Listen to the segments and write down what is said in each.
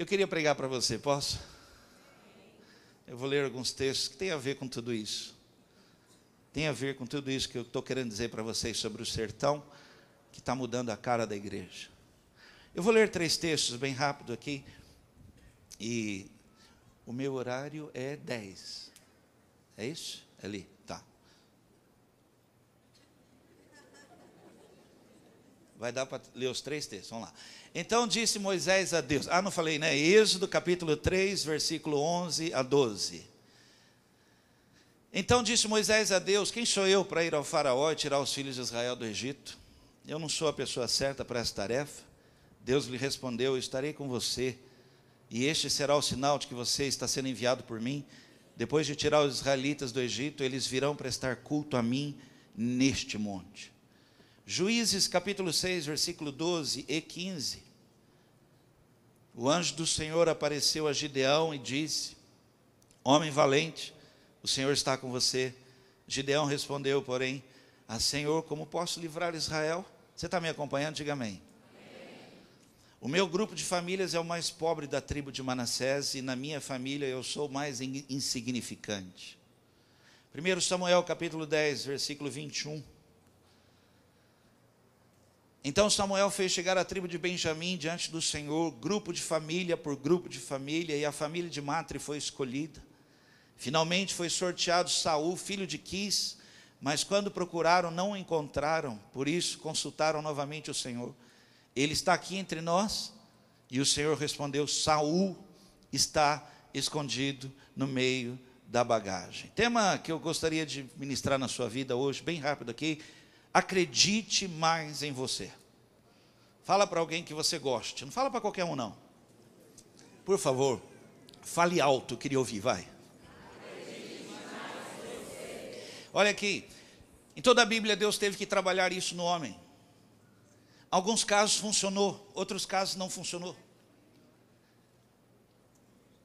Eu queria pregar para você, posso? Eu vou ler alguns textos que têm a ver com tudo isso. Tem a ver com tudo isso que eu estou querendo dizer para vocês sobre o sertão, que está mudando a cara da igreja. Eu vou ler três textos bem rápido aqui. E o meu horário é 10. É isso? É ali, tá. Vai dar para ler os três textos, vamos lá. Então disse Moisés a Deus, ah, não falei, né? Êxodo capítulo 3, versículo 11 a 12. Então disse Moisés a Deus: Quem sou eu para ir ao Faraó e tirar os filhos de Israel do Egito? Eu não sou a pessoa certa para essa tarefa. Deus lhe respondeu: Estarei com você, e este será o sinal de que você está sendo enviado por mim. Depois de tirar os israelitas do Egito, eles virão prestar culto a mim neste monte. Juízes capítulo 6, versículo 12 e 15. O anjo do Senhor apareceu a Gideão e disse: Homem valente, o Senhor está com você. Gideão respondeu, porém, a Senhor, como posso livrar Israel? Você está me acompanhando? Diga amém. O meu grupo de famílias é o mais pobre da tribo de Manassés e na minha família eu sou o mais insignificante. 1 Samuel capítulo 10, versículo 21. Então Samuel fez chegar a tribo de Benjamim diante do Senhor, grupo de família por grupo de família, e a família de Matre foi escolhida. Finalmente foi sorteado Saul, filho de Quis, mas quando procuraram não o encontraram, por isso consultaram novamente o Senhor. Ele está aqui entre nós? E o Senhor respondeu: Saul está escondido no meio da bagagem. Tema que eu gostaria de ministrar na sua vida hoje, bem rápido aqui. Acredite mais em você. Fala para alguém que você goste. Não fala para qualquer um, não. Por favor, fale alto, queria ouvir, vai. Olha aqui, em toda a Bíblia Deus teve que trabalhar isso no homem. Alguns casos funcionou, outros casos não funcionou.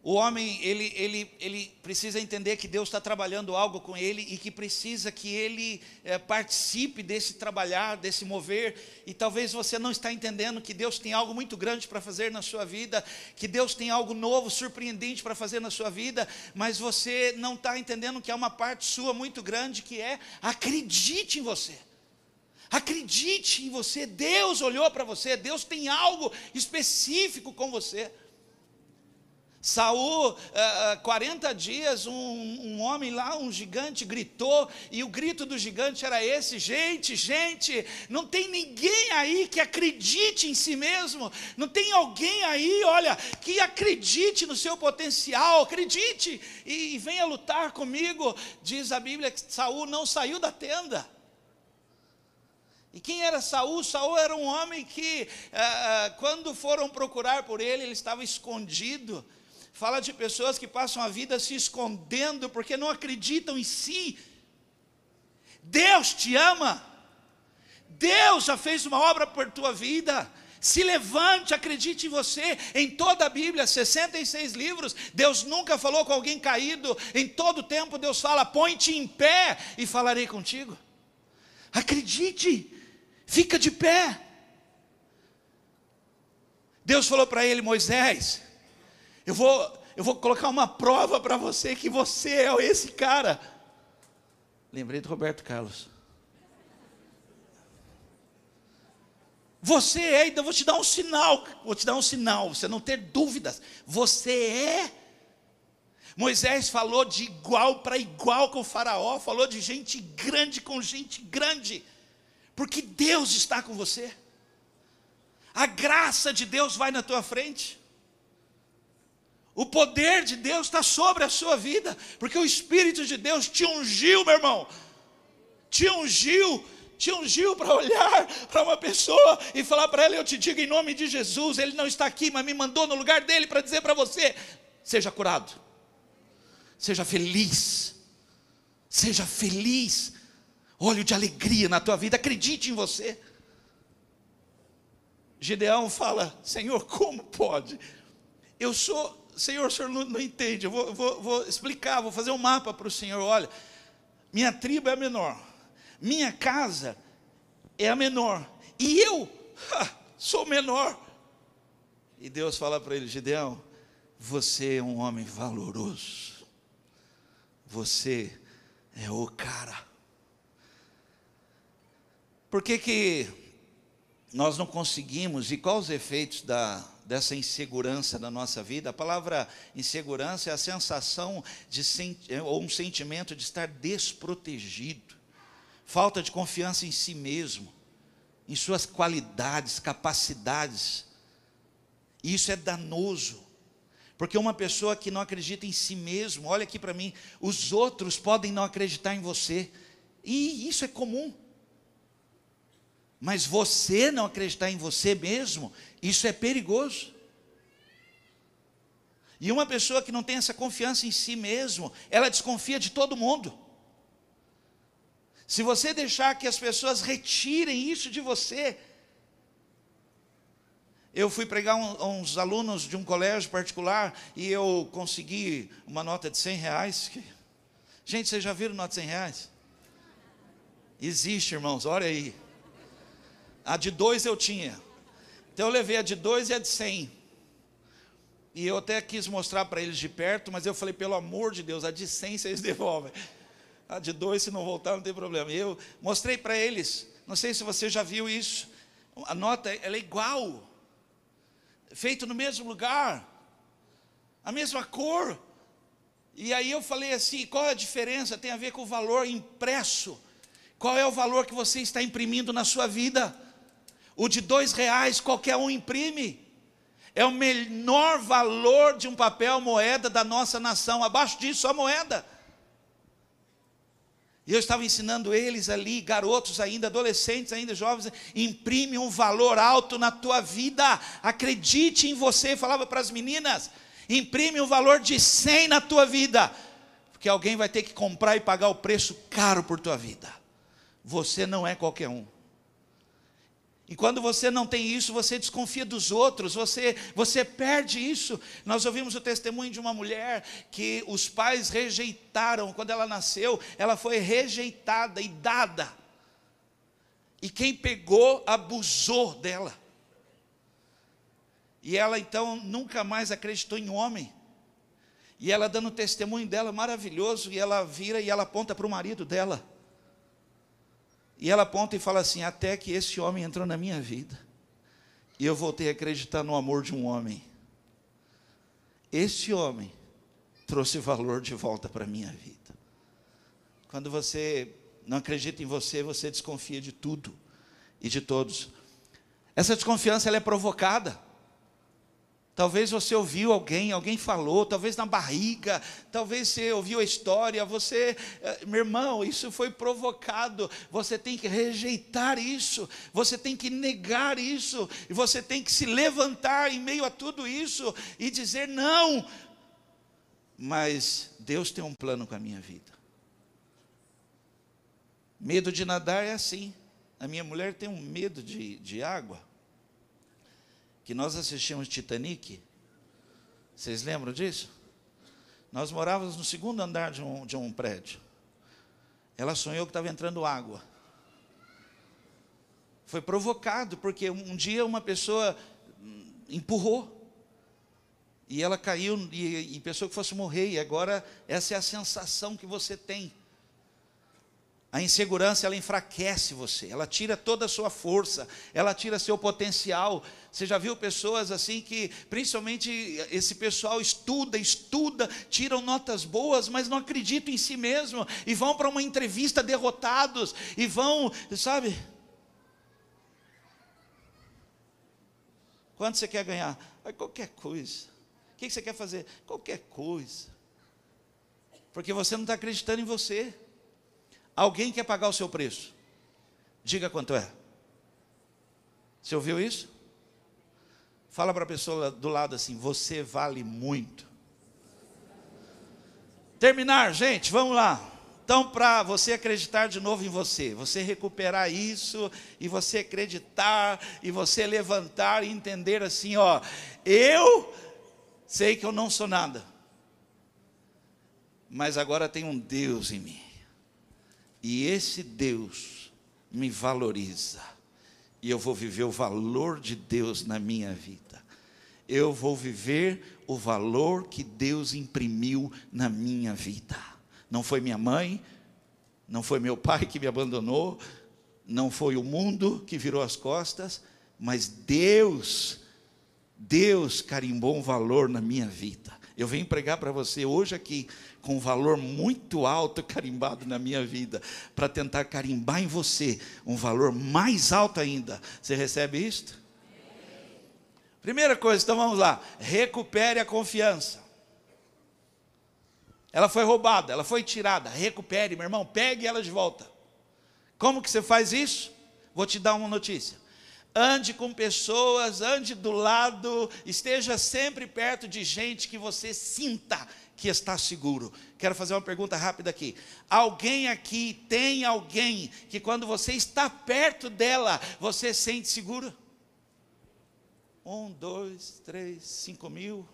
O homem, ele, ele, ele precisa entender que Deus está trabalhando algo com ele e que precisa que ele é, participe desse trabalhar, desse mover. E talvez você não está entendendo que Deus tem algo muito grande para fazer na sua vida, que Deus tem algo novo, surpreendente para fazer na sua vida, mas você não está entendendo que há uma parte sua muito grande que é acredite em você. Acredite em você, Deus olhou para você, Deus tem algo específico com você. Saul, uh, uh, 40 dias, um, um, homem lá, um gigante, gritou, e o grito do gigante era esse: gente, gente, não tem ninguém aí que acredite em si mesmo, não tem alguém aí, olha, que acredite no seu potencial, acredite e, e venha lutar comigo. Diz a Bíblia que Saul não saiu da tenda. E quem era Saul? Saul era um homem que, uh, quando foram procurar por ele, ele estava escondido Fala de pessoas que passam a vida se escondendo porque não acreditam em si. Deus te ama. Deus já fez uma obra por tua vida. Se levante, acredite em você. Em toda a Bíblia, 66 livros, Deus nunca falou com alguém caído. Em todo tempo, Deus fala: põe-te em pé e falarei contigo. Acredite, fica de pé. Deus falou para ele, Moisés, eu vou, eu vou colocar uma prova para você que você é esse cara. Lembrei do Roberto Carlos. Você é, então vou te dar um sinal, vou te dar um sinal, você não ter dúvidas. Você é. Moisés falou de igual para igual com o Faraó, falou de gente grande com gente grande, porque Deus está com você. A graça de Deus vai na tua frente. O poder de Deus está sobre a sua vida, porque o Espírito de Deus te ungiu, meu irmão. Te ungiu, te ungiu para olhar para uma pessoa e falar para ela: Eu te digo em nome de Jesus, Ele não está aqui, mas me mandou no lugar dele para dizer para você: Seja curado, seja feliz, seja feliz, olho de alegria na tua vida, acredite em você. Gideão fala: Senhor, como pode? Eu sou Senhor, o senhor não, não entende, eu vou, vou, vou explicar, vou fazer um mapa para o Senhor. Olha, minha tribo é a menor, minha casa é a menor, e eu ha, sou menor. E Deus fala para ele: Gideão, você é um homem valoroso. Você é o cara. Por que, que nós não conseguimos, e quais os efeitos da, dessa insegurança na nossa vida? A palavra insegurança é a sensação de ou um sentimento de estar desprotegido, falta de confiança em si mesmo, em suas qualidades, capacidades. Isso é danoso. Porque uma pessoa que não acredita em si mesmo, olha aqui para mim, os outros podem não acreditar em você. E isso é comum. Mas você não acreditar em você mesmo, isso é perigoso. E uma pessoa que não tem essa confiança em si mesmo, ela desconfia de todo mundo. Se você deixar que as pessoas retirem isso de você, eu fui pregar um, uns alunos de um colégio particular e eu consegui uma nota de 100 reais. Gente, vocês já viram nota de 100 reais? Existe, irmãos, olha aí. A de dois eu tinha. Então eu levei a de dois e a de cem. E eu até quis mostrar para eles de perto, mas eu falei, pelo amor de Deus, a de cem vocês devolvem. A de dois, se não voltar, não tem problema. E eu mostrei para eles, não sei se você já viu isso. A nota ela é igual, feito no mesmo lugar, a mesma cor. E aí eu falei assim: qual é a diferença? Tem a ver com o valor impresso. Qual é o valor que você está imprimindo na sua vida? O de dois reais qualquer um imprime. É o menor valor de um papel moeda da nossa nação. Abaixo disso, a moeda. E eu estava ensinando eles ali, garotos ainda, adolescentes ainda, jovens, imprime um valor alto na tua vida. Acredite em você. Falava para as meninas, imprime um valor de 100 na tua vida. Porque alguém vai ter que comprar e pagar o preço caro por tua vida. Você não é qualquer um. E quando você não tem isso, você desconfia dos outros, você, você perde isso. Nós ouvimos o testemunho de uma mulher que os pais rejeitaram, quando ela nasceu, ela foi rejeitada e dada. E quem pegou, abusou dela. E ela então nunca mais acreditou em homem. E ela dando testemunho dela maravilhoso, e ela vira e ela aponta para o marido dela. E ela aponta e fala assim: até que esse homem entrou na minha vida. E eu voltei a acreditar no amor de um homem. Esse homem trouxe valor de volta para a minha vida. Quando você não acredita em você, você desconfia de tudo e de todos. Essa desconfiança ela é provocada. Talvez você ouviu alguém, alguém falou, talvez na barriga, talvez você ouviu a história, você, eh, meu irmão, isso foi provocado. Você tem que rejeitar isso, você tem que negar isso, e você tem que se levantar em meio a tudo isso e dizer não. Mas Deus tem um plano com a minha vida. Medo de nadar é assim. A minha mulher tem um medo de, de água que nós assistimos Titanic. Vocês lembram disso? Nós morávamos no segundo andar de um, de um prédio. Ela sonhou que estava entrando água. Foi provocado, porque um dia uma pessoa empurrou. E ela caiu e, e pensou que fosse morrer. E agora essa é a sensação que você tem. A insegurança ela enfraquece você, ela tira toda a sua força, ela tira seu potencial. Você já viu pessoas assim que, principalmente esse pessoal estuda, estuda, tiram notas boas, mas não acreditam em si mesmo e vão para uma entrevista derrotados e vão, sabe? Quanto você quer ganhar? qualquer coisa. O que você quer fazer? Qualquer coisa. Porque você não está acreditando em você. Alguém quer pagar o seu preço? Diga quanto é. Você ouviu isso? Fala para a pessoa do lado assim: você vale muito. Terminar, gente, vamos lá. Então, para você acreditar de novo em você, você recuperar isso e você acreditar e você levantar e entender assim, ó, eu sei que eu não sou nada, mas agora tem um Deus em mim. E esse Deus me valoriza. E eu vou viver o valor de Deus na minha vida. eu vou viver o valor que Deus imprimiu na minha vida. Não foi minha mãe, não foi meu pai que me abandonou, não foi o mundo que virou as costas, mas Deus, Deus carimbou um valor na minha vida. Eu venho pregar para você hoje aqui com um valor muito alto carimbado na minha vida, para tentar carimbar em você um valor mais alto ainda. Você recebe isto? Primeira coisa, então vamos lá. Recupere a confiança. Ela foi roubada, ela foi tirada. Recupere, meu irmão, pegue ela de volta. Como que você faz isso? Vou te dar uma notícia. Ande com pessoas, ande do lado, esteja sempre perto de gente que você sinta que está seguro. Quero fazer uma pergunta rápida aqui. Alguém aqui tem alguém que quando você está perto dela, você sente seguro? Um, dois, três, cinco mil.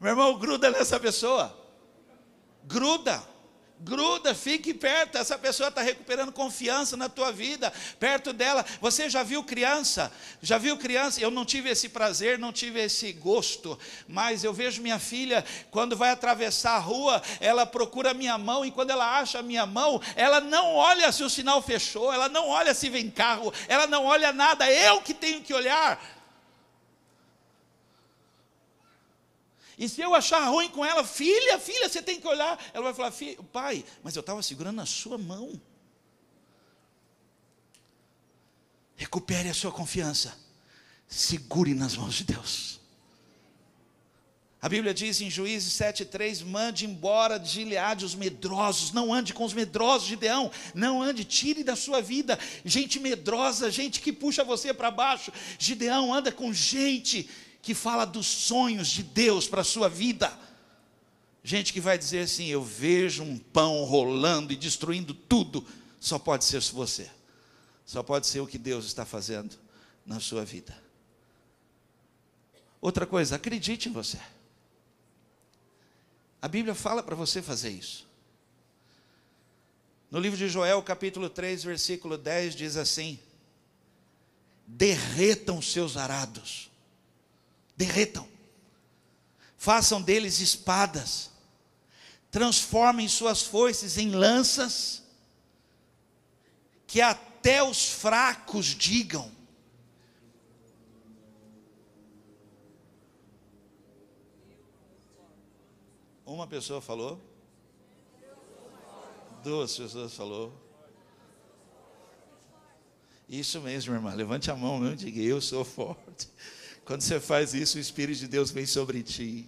Meu irmão, gruda nessa pessoa. Gruda. Gruda, fique perto. Essa pessoa está recuperando confiança na tua vida, perto dela. Você já viu criança? Já viu criança? Eu não tive esse prazer, não tive esse gosto, mas eu vejo minha filha, quando vai atravessar a rua, ela procura minha mão, e quando ela acha a minha mão, ela não olha se o sinal fechou, ela não olha se vem carro, ela não olha nada, eu que tenho que olhar. E se eu achar ruim com ela, filha, filha, você tem que olhar. Ela vai falar, pai, mas eu estava segurando a sua mão. Recupere a sua confiança. Segure nas mãos de Deus. A Bíblia diz em Juízes 7,3: mande embora de Gileade os medrosos, não ande com os medrosos, Gideão, não ande, tire da sua vida gente medrosa, gente que puxa você para baixo. Gideão anda com gente que fala dos sonhos de Deus para a sua vida. Gente que vai dizer assim: Eu vejo um pão rolando e destruindo tudo. Só pode ser você. Só pode ser o que Deus está fazendo na sua vida. Outra coisa, acredite em você. A Bíblia fala para você fazer isso. No livro de Joel, capítulo 3, versículo 10, diz assim: Derretam seus arados derretam, façam deles espadas, transformem suas foices em lanças, que até os fracos digam: Uma pessoa falou, duas pessoas falou. Isso mesmo, irmã. Levante a mão mesmo e diga: Eu sou forte. Quando você faz isso, o Espírito de Deus vem sobre ti.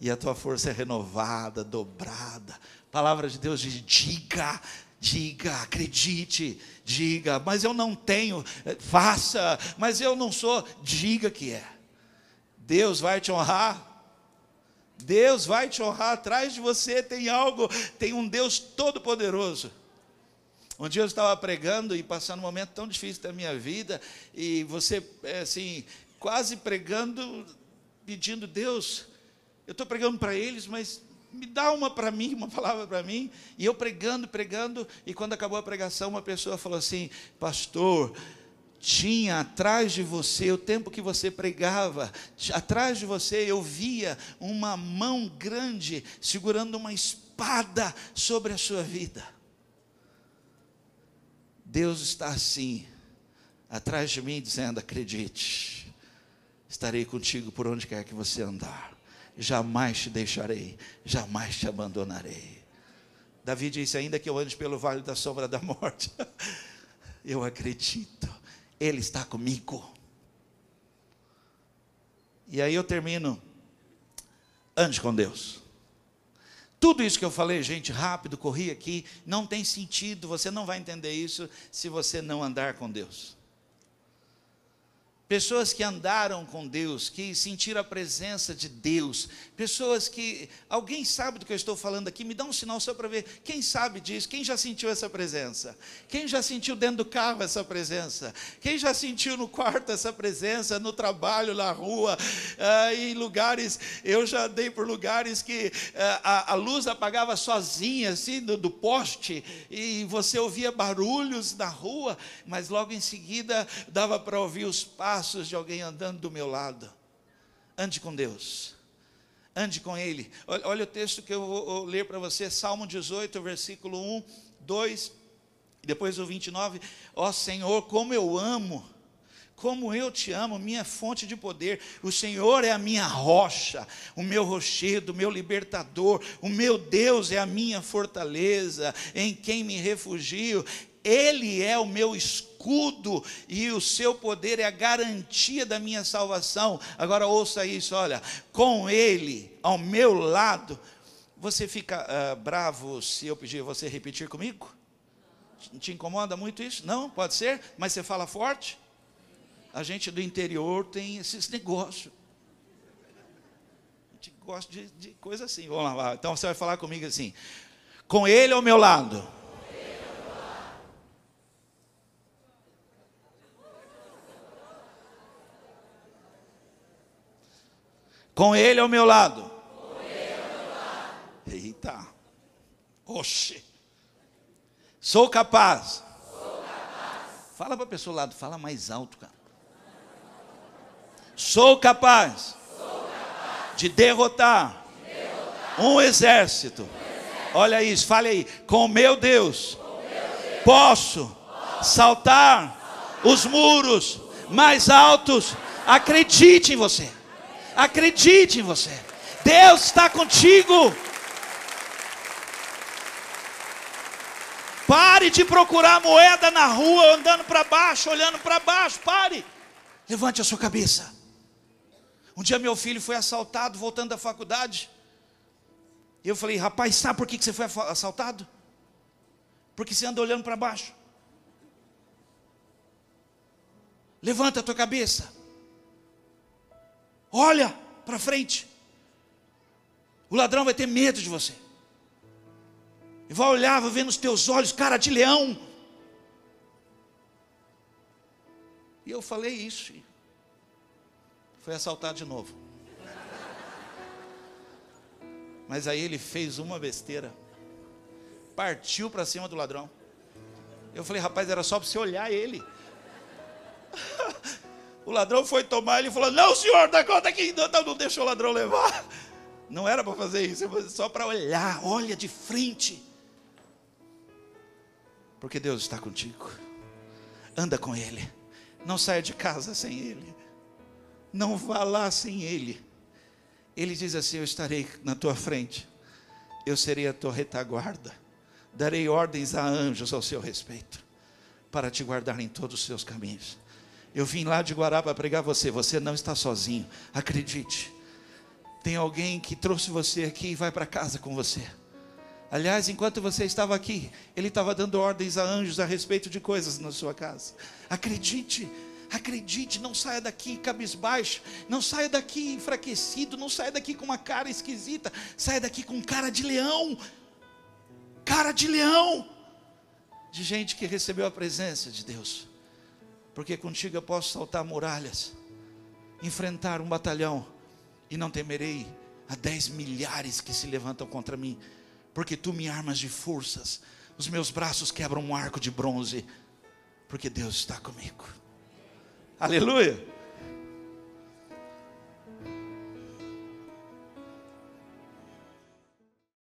E a tua força é renovada, dobrada. Palavra de Deus diz: diga, diga, acredite, diga, mas eu não tenho, faça, mas eu não sou, diga que é. Deus vai te honrar. Deus vai te honrar. Atrás de você tem algo, tem um Deus todo-poderoso. Um dia eu estava pregando e passando um momento tão difícil da minha vida, e você, é, assim, quase pregando, pedindo, Deus, eu estou pregando para eles, mas me dá uma para mim, uma palavra para mim. E eu pregando, pregando, e quando acabou a pregação, uma pessoa falou assim: Pastor, tinha atrás de você, o tempo que você pregava, atrás de você eu via uma mão grande segurando uma espada sobre a sua vida. Deus está assim, atrás de mim, dizendo: acredite estarei contigo por onde quer que você andar. Jamais te deixarei, jamais te abandonarei. Davi disse: Ainda que eu ande pelo vale da sombra da morte, eu acredito, Ele está comigo. E aí eu termino. Ande com Deus. Tudo isso que eu falei, gente, rápido, corri aqui, não tem sentido, você não vai entender isso se você não andar com Deus. Pessoas que andaram com Deus, que sentiram a presença de Deus, pessoas que. Alguém sabe do que eu estou falando aqui? Me dá um sinal só para ver. Quem sabe disso? Quem já sentiu essa presença? Quem já sentiu dentro do carro essa presença? Quem já sentiu no quarto essa presença? No trabalho, na rua, ah, em lugares. Eu já andei por lugares que ah, a, a, luz apagava sozinha, assim, do, do poste, e você ouvia barulhos na rua, mas logo em seguida dava para ouvir os passos passos de alguém andando do meu lado. Ande com Deus. Ande com Ele. Olha, olha o texto que eu vou ler para você, Salmo 18, versículo 1, 2, depois o 29. Ó oh, Senhor, como eu amo como eu te amo, minha fonte de poder. O Senhor é a minha rocha, o meu rochedo, o meu libertador. O meu Deus é a minha fortaleza, em quem me refugio. Ele é o meu escudo e o seu poder é a garantia da minha salvação. Agora ouça isso, olha, com Ele ao meu lado, você fica uh, bravo se eu pedir você repetir comigo? Te incomoda muito isso? Não? Pode ser? Mas você fala forte? A gente do interior tem esses negócios. A gente gosta de, de coisa assim. Vamos lá, então você vai falar comigo assim: com Ele ao meu lado Com ele ao meu lado. Eita. Oxe. Sou capaz. Sou capaz. Fala para a pessoa ao lado, fala mais alto, cara. Sou capaz, Sou capaz. De, derrotar de derrotar um exército. Um exército. Olha isso, fale aí. Com meu Deus, Com meu Deus. Posso, posso saltar, saltar os muros mais altos. Acredite em você. Acredite em você. Deus está contigo. Pare de procurar moeda na rua, andando para baixo, olhando para baixo. Pare. Levante a sua cabeça. Um dia meu filho foi assaltado voltando da faculdade. E eu falei, rapaz, sabe por que você foi assaltado? Porque você anda olhando para baixo. Levanta a tua cabeça. Olha para frente. O ladrão vai ter medo de você. E vai olhar, vai ver nos teus olhos, cara de leão. E eu falei isso. Foi assaltado de novo. Mas aí ele fez uma besteira. Partiu para cima do ladrão. Eu falei, rapaz, era só para você olhar ele. O ladrão foi tomar, ele falou: Não, senhor, dá conta aqui, não, não, não deixou o ladrão levar. Não era para fazer isso, só para olhar, olha de frente. Porque Deus está contigo. Anda com Ele. Não saia de casa sem Ele. Não vá lá sem Ele. Ele diz assim: Eu estarei na tua frente. Eu serei a tua retaguarda. Darei ordens a anjos ao seu respeito. Para te guardar em todos os seus caminhos. Eu vim lá de Guará para pregar você. Você não está sozinho. Acredite. Tem alguém que trouxe você aqui e vai para casa com você. Aliás, enquanto você estava aqui, ele estava dando ordens a anjos a respeito de coisas na sua casa. Acredite, acredite, não saia daqui cabisbaixo, não saia daqui enfraquecido, não saia daqui com uma cara esquisita, saia daqui com cara de leão. Cara de leão. De gente que recebeu a presença de Deus porque contigo eu posso saltar muralhas, enfrentar um batalhão, e não temerei a dez milhares que se levantam contra mim, porque tu me armas de forças, os meus braços quebram um arco de bronze, porque Deus está comigo. Aleluia!